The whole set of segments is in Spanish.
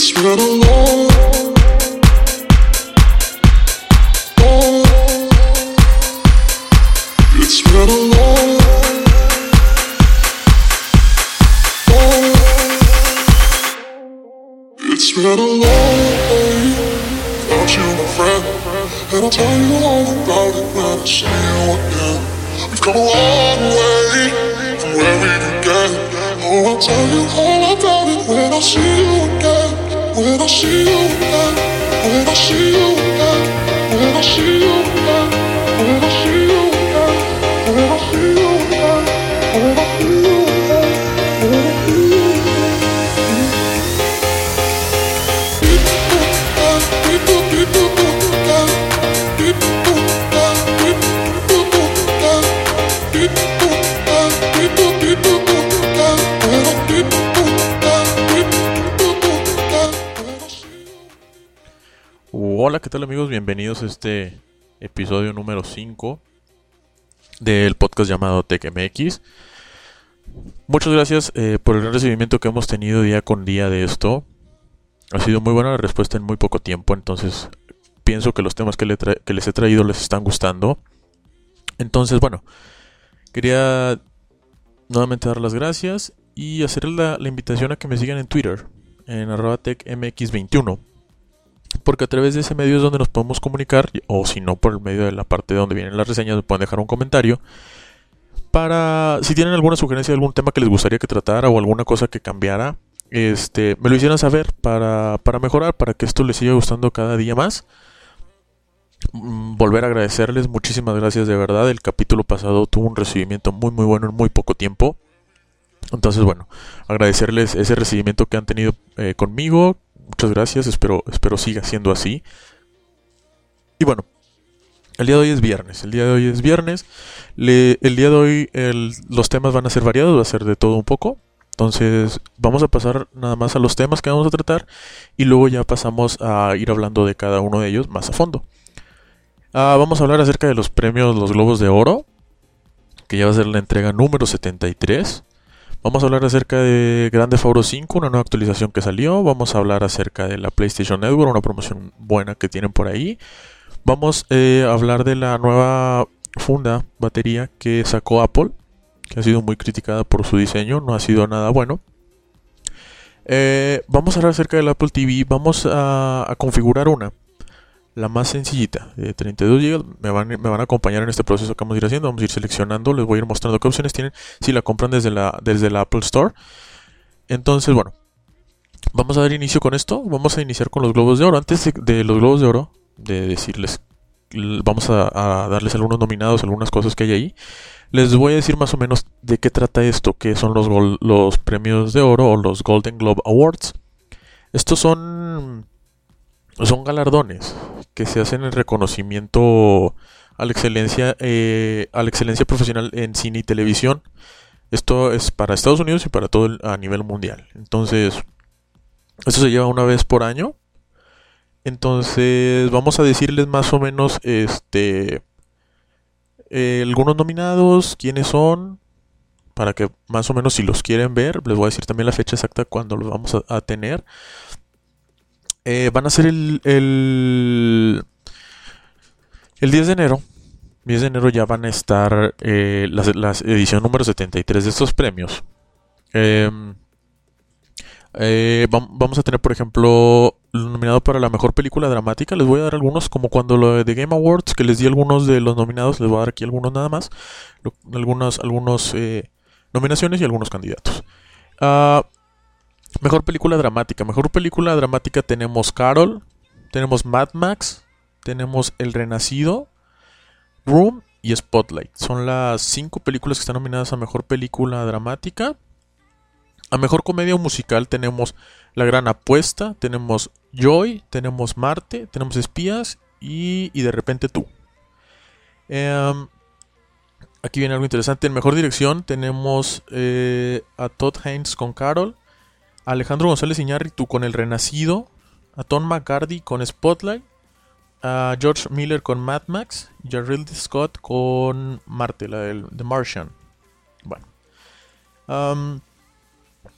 spread a love. ¿Qué tal amigos? Bienvenidos a este episodio número 5 del podcast llamado TechMX. Muchas gracias eh, por el gran recibimiento que hemos tenido día con día de esto. Ha sido muy buena la respuesta en muy poco tiempo, entonces pienso que los temas que, les he traído les están gustando. Entonces, bueno, quería nuevamente dar las gracias y hacer la, la invitación a que me sigan en Twitter, en arroba techmx21 porque a través de ese medio es donde nos podemos comunicar, o si no, por el medio de la parte donde vienen las reseñas, me pueden dejar un comentario. Para, si tienen alguna sugerencia de algún tema que les gustaría que tratara o alguna cosa que cambiara, este, me lo hicieran saber para, para mejorar, para que esto les siga gustando cada día más. Mm, Volver a agradecerles, muchísimas gracias de verdad. El capítulo pasado tuvo un recibimiento muy, muy bueno en muy poco tiempo. Entonces, bueno, agradecerles ese recibimiento que han tenido eh, conmigo. Muchas gracias, espero, espero siga siendo así. Y bueno, el día de hoy es viernes. El día de hoy es viernes. Le- el día de hoy los temas van a ser variados, va a ser de todo un poco. Entonces, vamos a pasar nada más a los temas que vamos a tratar y luego ya pasamos a ir hablando de cada uno de ellos más a fondo. Ah, vamos a hablar acerca de los premios Los Globos de Oro, que ya va a ser la entrega número 73. Vamos a hablar acerca de Grande Auto 5, una nueva actualización que salió. Vamos a hablar acerca de la PlayStation Network, una promoción buena que tienen por ahí. Vamos eh, a hablar de la nueva funda, batería que sacó Apple, que ha sido muy criticada por su diseño, no ha sido nada bueno. Eh, vamos a hablar acerca del Apple TV. Vamos a, a configurar una, la más sencillita, de 32 GB. Me van, me van a acompañar en este proceso que vamos a ir haciendo. Vamos a ir seleccionando, les voy a ir mostrando qué opciones tienen si la compran desde la, desde la Apple Store. Entonces, bueno, vamos a dar inicio con esto. Vamos a iniciar con los globos de oro. Antes de, los globos de oro, de decirles, vamos a, darles algunos nominados, algunas cosas que hay ahí. Les voy a decir más o menos de qué trata esto, que son los, los premios de oro o los Golden Globe Awards. Estos son, son galardones que se hacen en reconocimiento a la excelencia, eh, a la excelencia profesional en cine y televisión. Esto es para Estados Unidos y para todo el- a nivel mundial. Entonces, esto se lleva una vez por año. Entonces, vamos a decirles más o menos este eh, algunos nominados, quiénes son, para que más o menos si los quieren ver, les voy a decir también la fecha exacta cuando los vamos a, a tener. Eh, van a ser el, el, el 10 de enero. 10 de enero ya van a estar eh, la edición número 73 de estos premios. Em, eh, vam- vamos a tener, por ejemplo, lo nominado para la mejor película dramática. Les voy a dar algunos, como cuando lo de Game Awards, que les di algunos de los nominados. Les voy a dar aquí algunos nada más. Lo- algunos, nominaciones y algunos candidatos. Ah, mejor película dramática. Mejor película dramática tenemos Carol, tenemos Mad Max, tenemos El Renacido, Room y Spotlight. Son las cinco películas que están nominadas a mejor película dramática. A mejor comedia musical tenemos La Gran Apuesta, tenemos Joy, tenemos Marte, tenemos Espías y, y de repente tú. Em, aquí viene algo interesante. En mejor dirección tenemos eh, a Todd Haynes con Carol, Alejandro González Iñárritu con El Renacido, a Tom McCarthy con Spotlight, a George Miller con Mad Max y a Scott con Marte, la del The Martian. Bueno.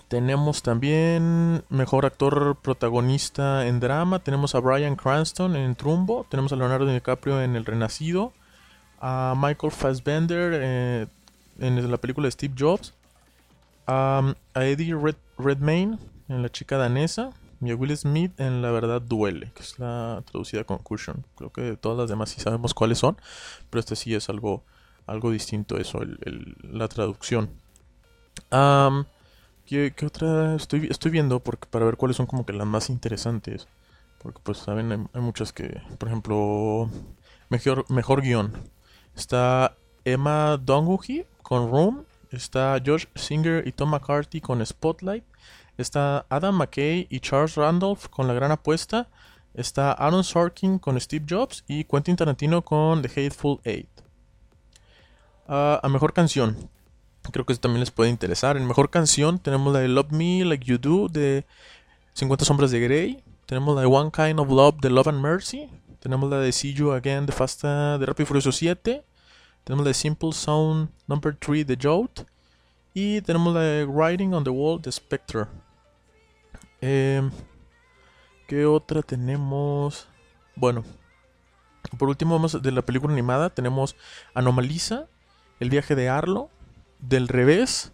Tenemos también mejor actor protagonista en drama. Tenemos a Brian Cranston en Trumbo. Tenemos a Leonardo DiCaprio en El Renacido. A Michael Fassbender eh, en la película Steve Jobs. A Eddie Redmayne en La chica danesa. Y a Will Smith en La verdad duele, que es la traducida con Cushion. Creo que todas las demás sí sabemos cuáles son. Pero este sí es algo, algo distinto eso, la traducción. ¿Qué, otra estoy, estoy viendo? Porque para ver cuáles son como que las más interesantes. Porque pues saben, hay, muchas que, por ejemplo, mejor, mejor guion. Está Emma Donguji con Room. Está Josh Singer y Tom McCarthy con Spotlight. Está Adam McKay y Charles Randolph con La Gran Apuesta. Está Aaron Sorkin con Steve Jobs y Quentin Tarantino con The Hateful Eight. Ah, a mejor canción. Creo que eso también les puede interesar. En mejor canción tenemos la de Love Me Like You Do de 50 Sombras de Grey. Tenemos la de One Kind of Love de Love and Mercy. Tenemos la de See You Again de Fasta de Rápido y Furioso 7. Tenemos la Simple Sound Number 3 de Jolt. Y tenemos la Writing on the Wall de Spectre. Eh, ¿Qué otra tenemos? Bueno, por último, vamos de la película animada. Tenemos Anomalisa, El viaje de Arlo, del revés,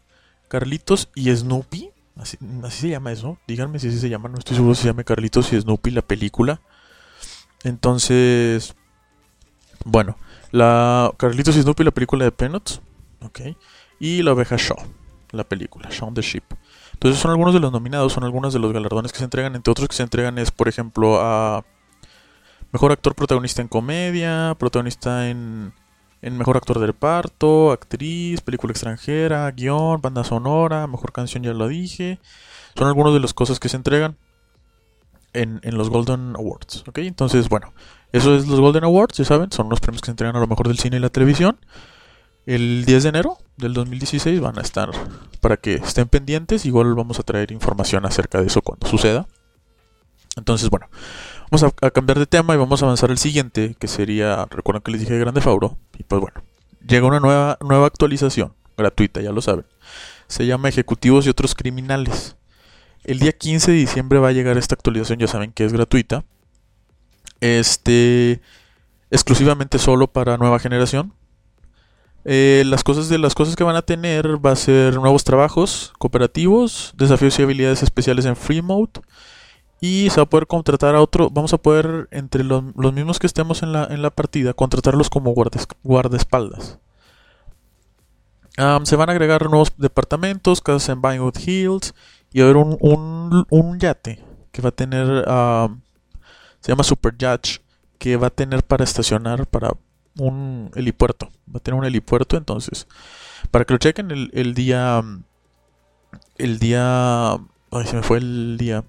Carlitos y Snoopy. Así, se llama eso. Díganme si así se llama. No estoy seguro si se llama Carlitos y Snoopy la película. Entonces, bueno, la Carlitos y Snoopy la película de Peanuts. Ok. Y la oveja Shaw, la película, Shaun the Sheep. Entonces son algunos de los nominados, son algunos de los galardones que se entregan. Entre otros que se entregan es, por ejemplo, a Mejor Actor Protagonista en Comedia, Protagonista en en mejor actor de reparto, actriz, película extranjera, guion, banda sonora, mejor canción, ya lo dije. Son algunas de las cosas que se entregan en, los Golden Awards. ¿ok? Entonces, bueno, eso es los Golden Awards, ya saben, son los premios que se entregan a lo mejor del cine y la televisión. El 10 de enero del 2016 van a estar para que estén pendientes. Igual vamos a traer información acerca de eso cuando suceda. Entonces, bueno, Vamos a, cambiar de tema y vamos a avanzar al siguiente, que sería, recuerden que les dije Grande Fauro, y pues bueno, llega una nueva, nueva actualización, gratuita, ya lo saben. Se llama Ejecutivos y otros criminales. El día 15 de diciembre va a llegar esta actualización, ya saben que es gratuita. Este, exclusivamente solo para nueva generación. Eh, las cosas de las cosas que van a tener va a ser nuevos trabajos cooperativos, desafíos y habilidades especiales en free mode y se va a poder contratar a otro, vamos a poder, entre los, mismos que estemos en la, en la partida, contratarlos como guardaespaldas. se van a agregar nuevos departamentos, casas en Vinewood Hills y va a haber un, un, yate que va a tener, se llama Super Yacht, que va a tener para estacionar para un helipuerto. Va a tener un helipuerto, entonces, para que lo chequen el, el día, el día, ay, se me fue el día,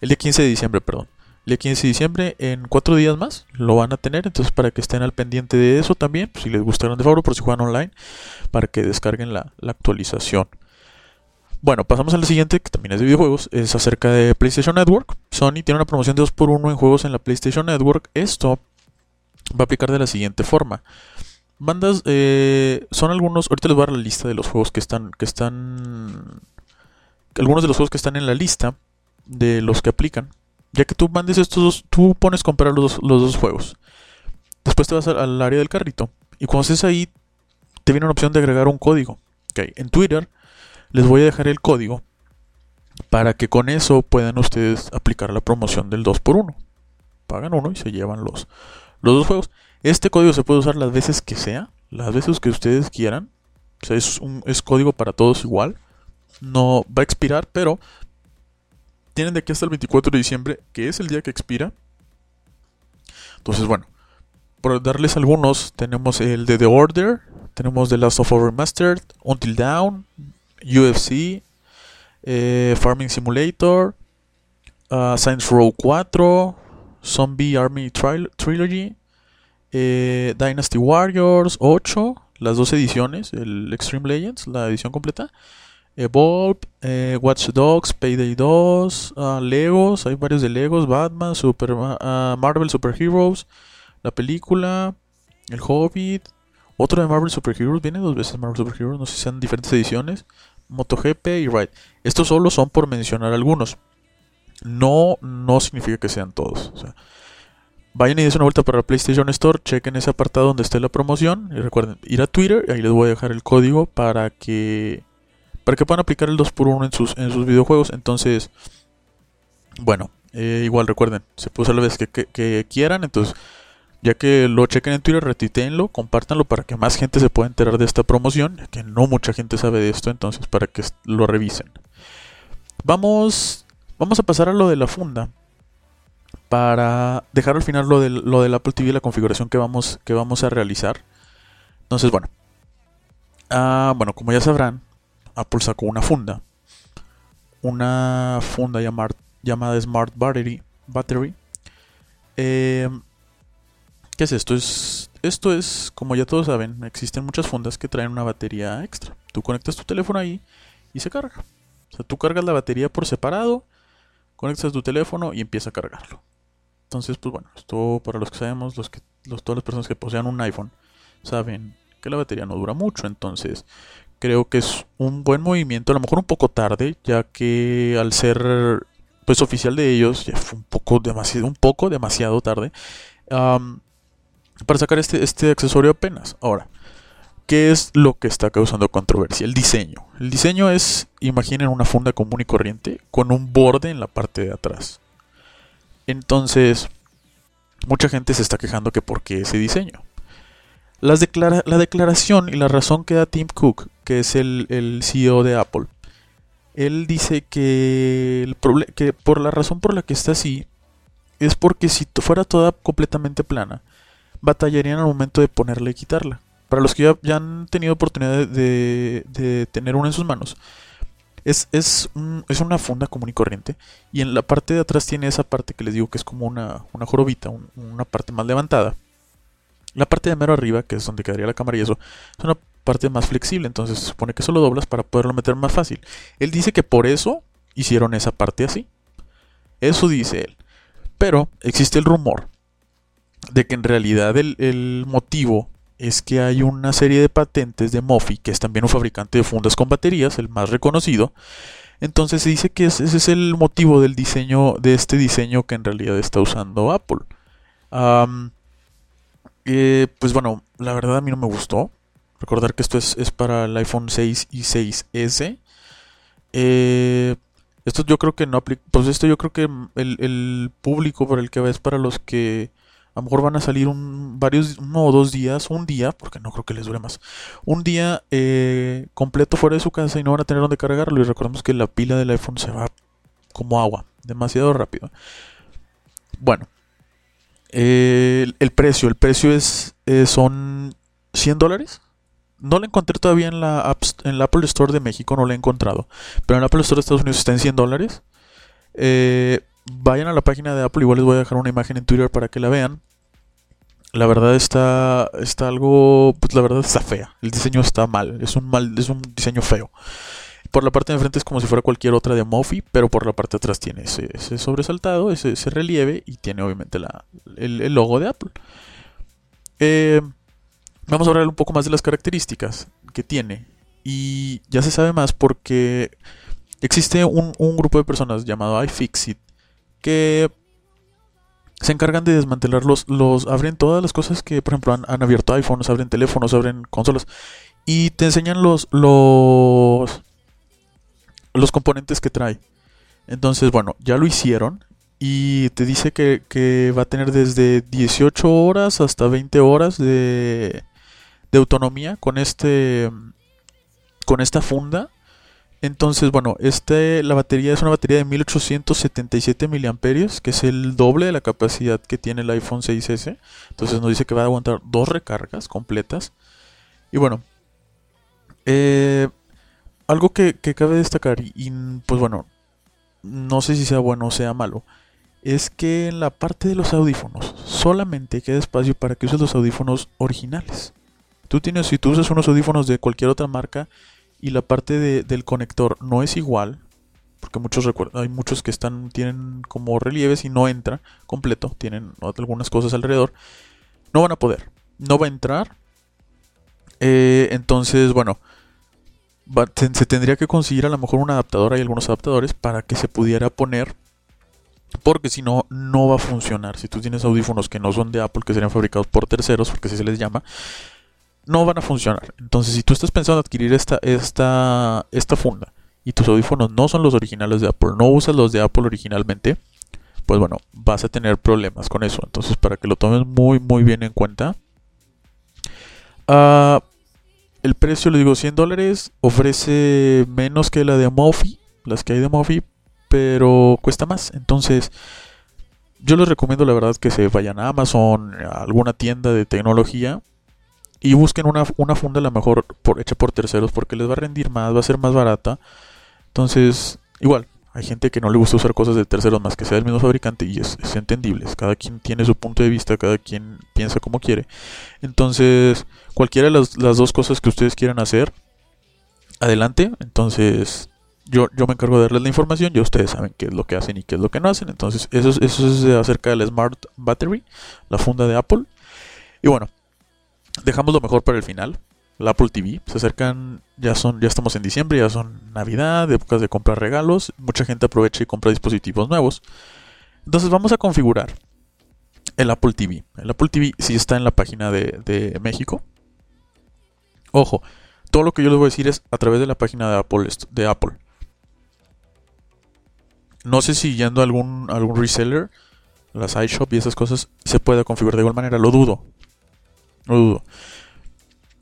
el día 15 de diciembre, perdón. El día 15 de diciembre, en cuatro días más, lo van a tener. Entonces, para que estén al pendiente de eso también, pues, si les gusta de favor, por si juegan online, para que descarguen la, actualización. Bueno, pasamos al siguiente, que también es de videojuegos, es acerca de PlayStation Network. Sony tiene una promoción de 2x1 en juegos en la PlayStation Network. Esto va a aplicar de la siguiente forma. Bandas, eh, son algunos, ahorita les voy a dar la lista de los juegos que están, que están, algunos de los juegos que están en la lista de los que aplican. Ya que tú mandes estos dos, tú pones comprar los, los dos juegos. Después te vas al, área del carrito. Y cuando estés ahí, te viene una opción de agregar un código. Okay. En Twitter les voy a dejar el código para que con eso puedan ustedes aplicar la promoción del 2x1. Pagan uno y se llevan los, los dos juegos. Este código se puede usar las veces que sea, las veces que ustedes quieran. O sea, es, un, es código para todos igual. No va a expirar, pero tienen de aquí hasta el 24 de diciembre, que es el día que expira. Entonces, bueno, por darles algunos, tenemos el de The Order, tenemos The Last of Us Remastered, Until Down, UFC, eh, Farming Simulator, uh, Science Row 4, Zombie Army Trilogy, eh, Dynasty Warriors 8, las dos ediciones, el Extreme Legends, la edición completa, Evolve, eh, Watch Dogs, Payday 2, ah, Legos, hay varios de Legos, Batman, Super, uh, Marvel Super Heroes, la película, El Hobbit, otro de Marvel Super Heroes, viene dos veces Marvel Super Heroes, no sé si sean diferentes ediciones, MotoGP y Ride. Estos solo son por mencionar algunos. No, no significa que sean todos. Vayan y den una vuelta para la PlayStation Store, chequen ese apartado donde esté la promoción y recuerden ir a Twitter, ahí les voy a dejar el código para que para que puedan aplicar el 2x1 en sus, en sus videojuegos. Entonces, bueno, eh, igual recuerden, se puede usar la vez que, quieran, entonces ya que lo chequen en Twitter, retitenlo, compártanlo para que más gente se pueda enterar de esta promoción, ya que no mucha gente sabe de esto, entonces para que lo revisen. Vamos, vamos a pasar a lo de la funda para dejar al final lo del, lo del Apple TV, la configuración que vamos, que vamos a realizar. Entonces, bueno, ah, bueno, como ya sabrán, Apple sacó una funda, una funda llamada Smart Battery. battery. Em, ¿Qué es esto? Es, esto es, como ya todos saben, existen muchas fundas que traen una batería extra. Tú conectas tu teléfono ahí y se carga. O sea, tú cargas la batería por separado, conectas tu teléfono y empieza a cargarlo. Entonces, pues bueno, esto para los que sabemos, los que, los, todas las personas que posean un iPhone, saben que la batería no dura mucho. Entonces, creo que es un buen movimiento, a lo mejor un poco tarde, ya que al ser pues oficial de ellos, ya fue un poco demasiado, un poco demasiado tarde, para sacar este, este accesorio apenas. Ahora, ¿qué es lo que está causando controversia? El diseño. El diseño es, imaginen una funda común y corriente con un borde en la parte de atrás. Entonces, mucha gente se está quejando que por qué ese diseño. Las la declaración y la razón que da Tim Cook, que es el, CEO de Apple, él dice que, el que por la razón por la que está así es porque si fuera toda completamente plana, batallarían al momento de ponerla y quitarla. Para los que ya, han tenido oportunidad de, tener una en sus manos, es, es, es, una funda común y corriente. Y en la parte de atrás tiene esa parte que les digo que es como una, una jorobita, una parte más levantada la parte de mero arriba, que es donde quedaría la cámara y eso, es una parte más flexible, entonces se supone que eso lo doblas para poderlo meter más fácil. Él dice que por eso hicieron esa parte así. Eso dice él. Pero existe el rumor de que en realidad el, motivo es que hay una serie de patentes de Mofi, que es también un fabricante de fundas con baterías, el más reconocido. Entonces se dice que ese es el motivo del diseño, de este diseño que en realidad está usando Apple. Eh, pues bueno, la verdad a mí no me gustó. Recordar que esto es, para el iPhone 6 y 6S. Eh, esto yo creo que no aplica. Pues esto yo creo que el, público por el que va es para los que a lo mejor van a salir un, varios, uno o dos días, un día, porque no creo que les dure más, un día eh, completo fuera de su casa y no van a tener donde cargarlo. Y recordemos que la pila del iPhone se va como agua, demasiado rápido. Bueno, el, precio, el precio es eh, son 100 dólares. No lo encontré todavía en la, la Apple Store de México, no lo he encontrado. Pero en la Apple Store de Estados Unidos está en 100 dólares. Eh, vayan a la página de Apple, igual les voy a dejar una imagen en Twitter para que la vean. La verdad está, está algo, pues la verdad está fea. El diseño está mal, es un mal, es un diseño feo. Por la parte de enfrente es como si fuera cualquier otra de Mofi, pero por la parte de atrás tiene ese, sobresaltado, ese, relieve y tiene obviamente la, el, logo de Apple. Eh, vamos a hablar un poco más de las características que tiene. Y ya se sabe más porque existe un, grupo de personas llamado iFixit que se encargan de desmantelar los, abren todas las cosas que, por ejemplo, han, abierto iPhones, abren teléfonos, abren consolas y te enseñan los, los, los componentes que trae. Entonces, bueno, ya lo hicieron y te dice que, va a tener desde 18 horas hasta 20 horas de, de autonomía con este con esta funda. Entonces, bueno, este, la batería es una batería de 1877 miliamperios, que es el doble de la capacidad que tiene el iPhone 6S. Entonces nos dice que va a aguantar dos recargas completas. Y bueno, eh, algo que, cabe destacar, y, pues bueno, no sé si sea bueno o sea malo, es que en la parte de los audífonos solamente queda espacio para que uses los audífonos originales. Tú tienes, si tú usas unos audífonos de cualquier otra marca y la parte del conector no es igual, porque muchos hay muchos que están tienen como relieves y no entra completo, tienen algunas cosas alrededor, no van a poder, no va a entrar. Eh, entonces, bueno, se tendría que conseguir a lo mejor un adaptador, hay algunos adaptadores para que se pudiera poner porque si no, no va a funcionar. Si tú tienes audífonos que no son de Apple, que serían fabricados por terceros, porque así se les llama, no van a funcionar. Entonces, si tú estás pensando adquirir esta, esta, esta funda y tus audífonos no son los originales de Apple, no usas los de Apple originalmente, pues bueno, vas a tener problemas con eso. Entonces, para que lo tomes muy, muy bien en cuenta. Uh, el precio, le digo, 100 dólares. Ofrece menos que la de Mofi, las que hay de Mofi, pero cuesta más. Entonces, yo les recomiendo la verdad que se vayan a Amazon, a alguna tienda de tecnología y busquen una, una funda a lo mejor por, hecha por terceros porque les va a rendir más, va a ser más barata. Entonces, igual, hay gente que no le gusta usar cosas de terceros más que sea el mismo fabricante y es, es entendible. Cada quien tiene su punto de vista, cada quien piensa como quiere. Entonces, cualquiera de las, las dos cosas que ustedes quieran hacer, adelante. Entonces, yo, yo me encargo de darles la información y ustedes saben qué es lo que hacen y qué es lo que no hacen. Entonces, eso, eso es acerca del Smart Battery, la funda de Apple. Y bueno, dejamos lo mejor para el final. La Apple TV. Se acercan, ya son, ya estamos en diciembre, ya son Navidad, épocas de comprar regalos. Mucha gente aprovecha y compra dispositivos nuevos. Entonces vamos a configurar el Apple TV. El Apple TV sí está en la página de, de México. Ojo, todo lo que yo les voy a decir es a través de la página de Apple. De Apple. No sé si yendo a algún, algún reseller, las iShop y esas cosas, se pueda configurar de igual manera. Lo dudo. Dudo.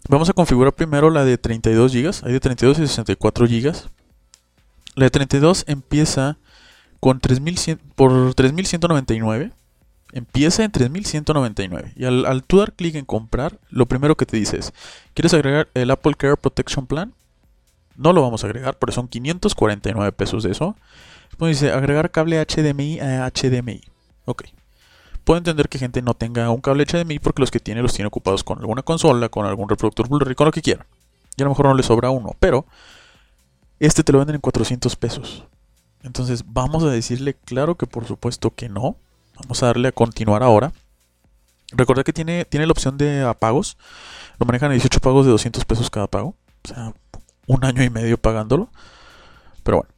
Vamos a configurar primero la de 32 GB. Hay de 32 y 64 GB. La de 32 empieza con 3100 por 3199. Empieza en 3199. Y al, al tú dar clic en comprar, lo primero que te dice es: ¿Quieres agregar el Apple Care Protection Plan? No lo vamos a agregar, porque son 549 pesos de eso. Pues dice, agregar cable HDMI a HDMI. Ok. Puedo entender que gente no tenga un cable HDMI porque los que tiene los tiene ocupados con alguna consola, con algún reproductor Blu-ray, con lo que quieran. Y a lo mejor no le sobra uno, pero este te lo venden en 400 pesos. Entonces vamos a decirle claro que por supuesto que no. Vamos a darle a continuar ahora. Recuerda que tiene, tiene la opción de apagos. Lo manejan a 18 pagos de 200 pesos cada pago. O sea, un año y medio pagándolo. Pero bueno.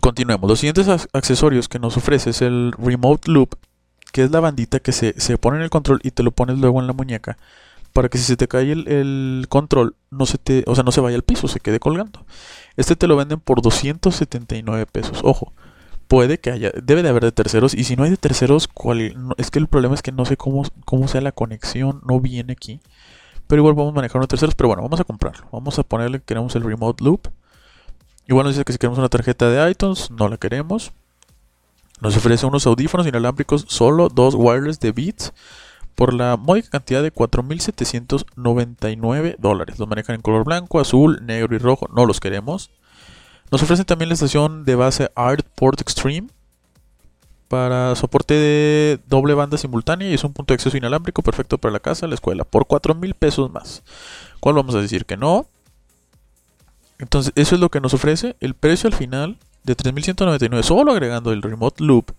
Continuemos. Los siguientes accesorios que nos ofrece es el Remote Loop, que es la bandita que se, pone en el control y te lo pones luego en la muñeca para que si se te cae el, control no se te, o sea, no se vaya al piso, se quede colgando. Este te lo venden por 279 pesos. Ojo, puede que haya, debe de haber de terceros y si no hay de terceros, ¿cuál, es que el problema es que no sé cómo, cómo sea la conexión, no viene aquí. Pero igual vamos a manejar unos terceros, pero bueno, vamos a comprarlo. Vamos a ponerle que queremos el remote loop. Igual nos dice que si queremos una tarjeta de iTunes, no la queremos. Nos ofrece unos audífonos inalámbricos solo dos wireless de Beats por la módica cantidad de 4.799 dólares. Los manejan en color blanco, azul, negro y rojo. No los queremos. Nos ofrecen también la estación de base Artport Extreme para soporte de doble banda simultánea y es un punto de acceso inalámbrico perfecto para la casa, la escuela, por 4.000 pesos más. ¿Cuál vamos a decir que no? Entonces, eso es lo que nos ofrece. El precio al final de 3.199, solo agregando el Remote Loop,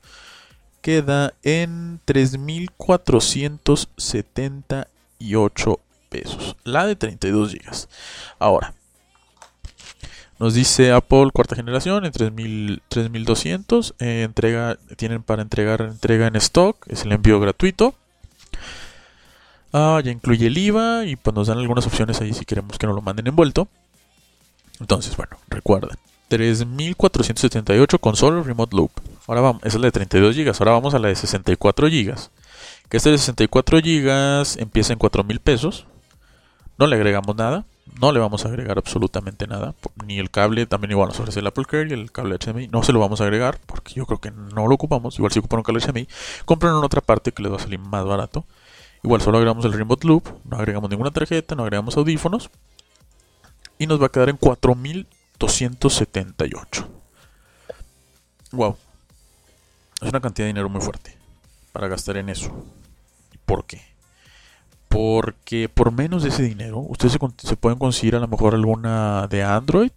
queda en 3.478 pesos. La de 32 GB. Ahora, nos dice Apple cuarta generación en 3200. Eh, entrega, tienen para entregar entrega en stock. Es el envío gratuito. Ah, ya incluye el IVA y pues nos dan algunas opciones ahí si queremos que nos lo manden envuelto. Entonces, bueno, recuerden. 3478 con solo Remote Loop. Ahora vamos, esa es la de 32 GB. Ahora vamos a la de 64 GB. Que esta de 64 GB empieza en 4000 pesos. No le agregamos nada. No le vamos a agregar absolutamente nada. Ni el cable, también igual nos ofrece el Apple Care y el cable HDMI. No se lo vamos a agregar porque yo creo que no lo ocupamos. Igual si ocupan un cable HDMI, compren en otra parte que les va a salir más barato. Igual solo agregamos el Remote Loop. No agregamos ninguna tarjeta, no agregamos audífonos y nos va a quedar en 4.278. Wow. Es una cantidad de dinero muy fuerte para gastar en eso. ¿Por qué? Porque por menos de ese dinero, ustedes se, pueden conseguir a lo mejor alguna de Android,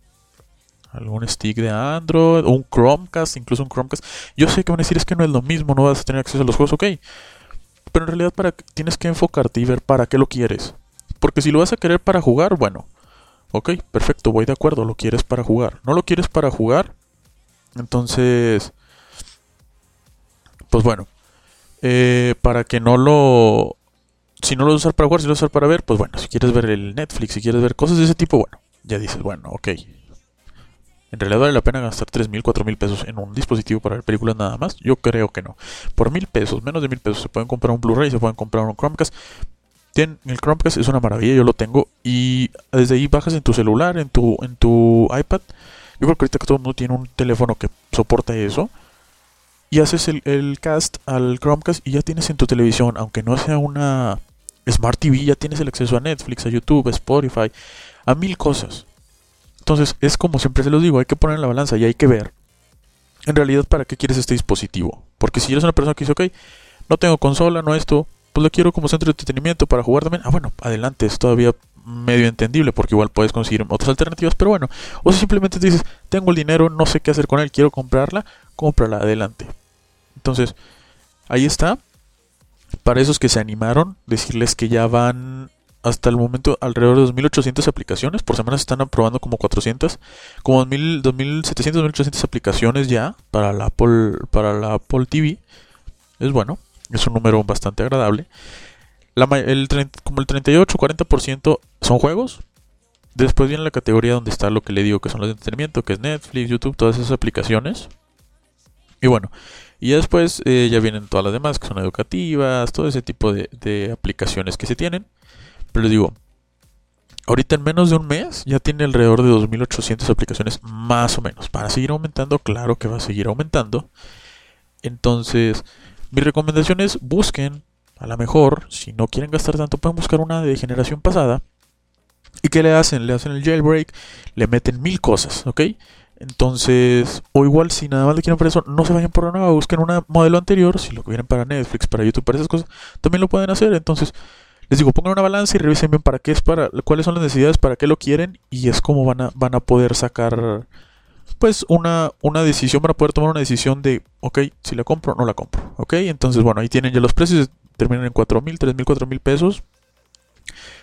algún stick de Android, o un Chromecast, incluso un Chromecast. Yo sé que van a decir es que no es lo mismo, no vas a tener acceso a los juegos, ok. Pero en realidad para, tienes que enfocarte y ver para qué lo quieres. Porque si lo vas a querer para jugar, bueno, Ok, perfecto, voy de acuerdo, lo quieres para jugar. ¿No lo quieres para jugar? Entonces, pues bueno, eh, para que no lo... Si no lo usar para jugar, si lo usar para ver, pues bueno, si quieres ver el Netflix, si quieres ver cosas de ese tipo, bueno, ya dices, bueno, ok. ¿En realidad vale la pena gastar 3 mil, 4 mil pesos en un dispositivo para ver películas nada más? Yo creo que no. Por mil pesos, menos de mil pesos, se pueden comprar un Blu-ray, se pueden comprar un Chromecast. Tienen, el Chromecast es una maravilla, yo lo tengo. Y desde ahí bajas en tu celular, en tu, en tu iPad. Yo creo que ahorita que todo el mundo tiene un teléfono que soporta eso. Y haces el, el cast al Chromecast y ya tienes en tu televisión, aunque no sea una Smart TV, ya tienes el acceso a Netflix, a YouTube, a Spotify, a mil cosas. Entonces, es como siempre se los digo, hay que poner en la balanza y hay que ver en realidad para qué quieres este dispositivo. Porque si eres una persona que dice, ok, no tengo consola, no esto, pues lo quiero como centro de entretenimiento para jugar también. Ah, bueno, adelante, es todavía medio entendible porque igual puedes conseguir otras alternativas, pero bueno, o si simplemente dices, tengo el dinero, no sé qué hacer con él, quiero comprarla, cómprala, adelante. Entonces, ahí está. Para esos que se animaron, decirles que ya van hasta el momento alrededor de 2.800 aplicaciones. Por semana se están aprobando como 400. Como 2.700, 2.800 aplicaciones ya para la, Apple, para la Apple TV. Es bueno. Es un número bastante agradable. El, como el 38-40% son juegos. Después viene la categoría donde está lo que le digo que son los de entretenimiento, que es Netflix, YouTube, todas esas aplicaciones. Y bueno, y después eh, ya vienen todas las demás que son educativas, todo ese tipo de, de aplicaciones que se tienen. Pero les digo, ahorita en menos de un mes ya tiene alrededor de 2.800 aplicaciones más o menos. Para seguir aumentando, claro que va a seguir aumentando. Entonces, mi recomendación es busquen, a lo mejor, si no quieren gastar tanto, pueden buscar una de generación pasada. ¿Y qué le hacen? Le hacen el jailbreak, le meten mil cosas, ¿ok? Entonces, o igual si nada más le quieren para eso, no se vayan por la nueva, busquen un modelo anterior, si lo quieren para Netflix, para YouTube, para esas cosas, también lo pueden hacer. Entonces, les digo, pongan una balanza y revisen bien para qué es para, cuáles son las necesidades, para qué lo quieren y es como van a, van a poder sacar pues una, una decisión, van a poder tomar una decisión de, ok, si la compro o no la compro, ok, entonces bueno, ahí tienen ya los precios, terminan en 4 mil, 3 mil, 4 mil pesos.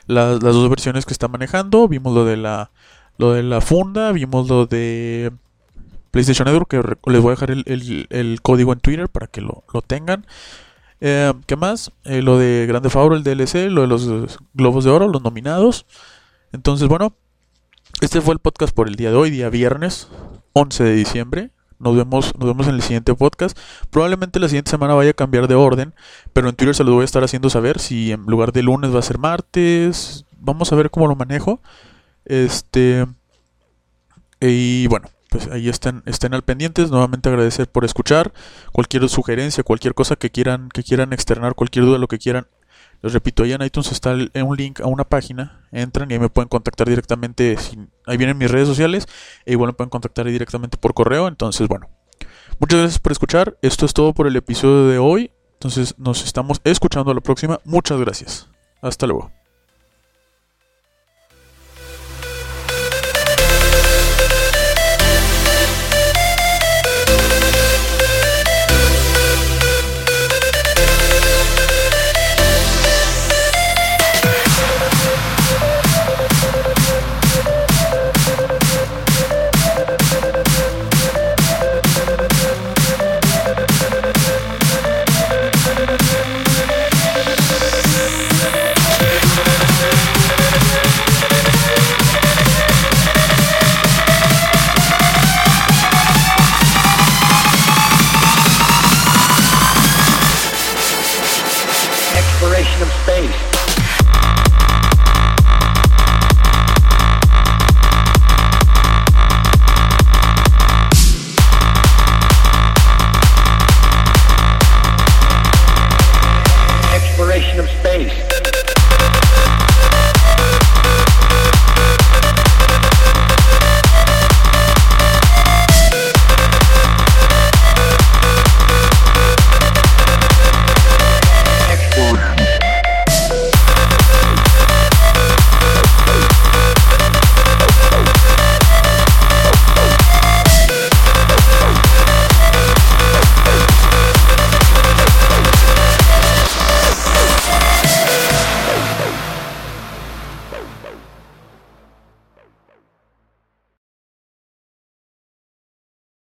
Las, las, dos versiones que están manejando, vimos lo de la, lo de la funda, vimos lo de PlayStation Network, que les voy a dejar el, el, el código en Twitter para que lo, lo tengan. Eh, ¿Qué más? Eh, lo de Grande Favor, el DLC, lo de los Globos de Oro, los nominados. Entonces, bueno, este fue el podcast por el día de hoy, día viernes 11 de diciembre. Nos vemos, nos vemos en el siguiente podcast. Probablemente la siguiente semana vaya a cambiar de orden, pero en Twitter se lo voy a estar haciendo saber si en lugar de lunes va a ser martes. Vamos a ver cómo lo manejo. Este. Y bueno, pues ahí estén, estén al pendientes. Nuevamente agradecer por escuchar. Cualquier sugerencia, cualquier cosa que quieran, que quieran externar, cualquier duda, lo que quieran. Les repito, ahí en iTunes está un link a una página. Entran y ahí me pueden contactar directamente. ahí vienen mis redes sociales. E igual me pueden contactar directamente por correo. Entonces, bueno. Muchas gracias por escuchar. Esto es todo por el episodio de hoy. Entonces nos estamos escuchando a la próxima. Muchas gracias. Hasta luego.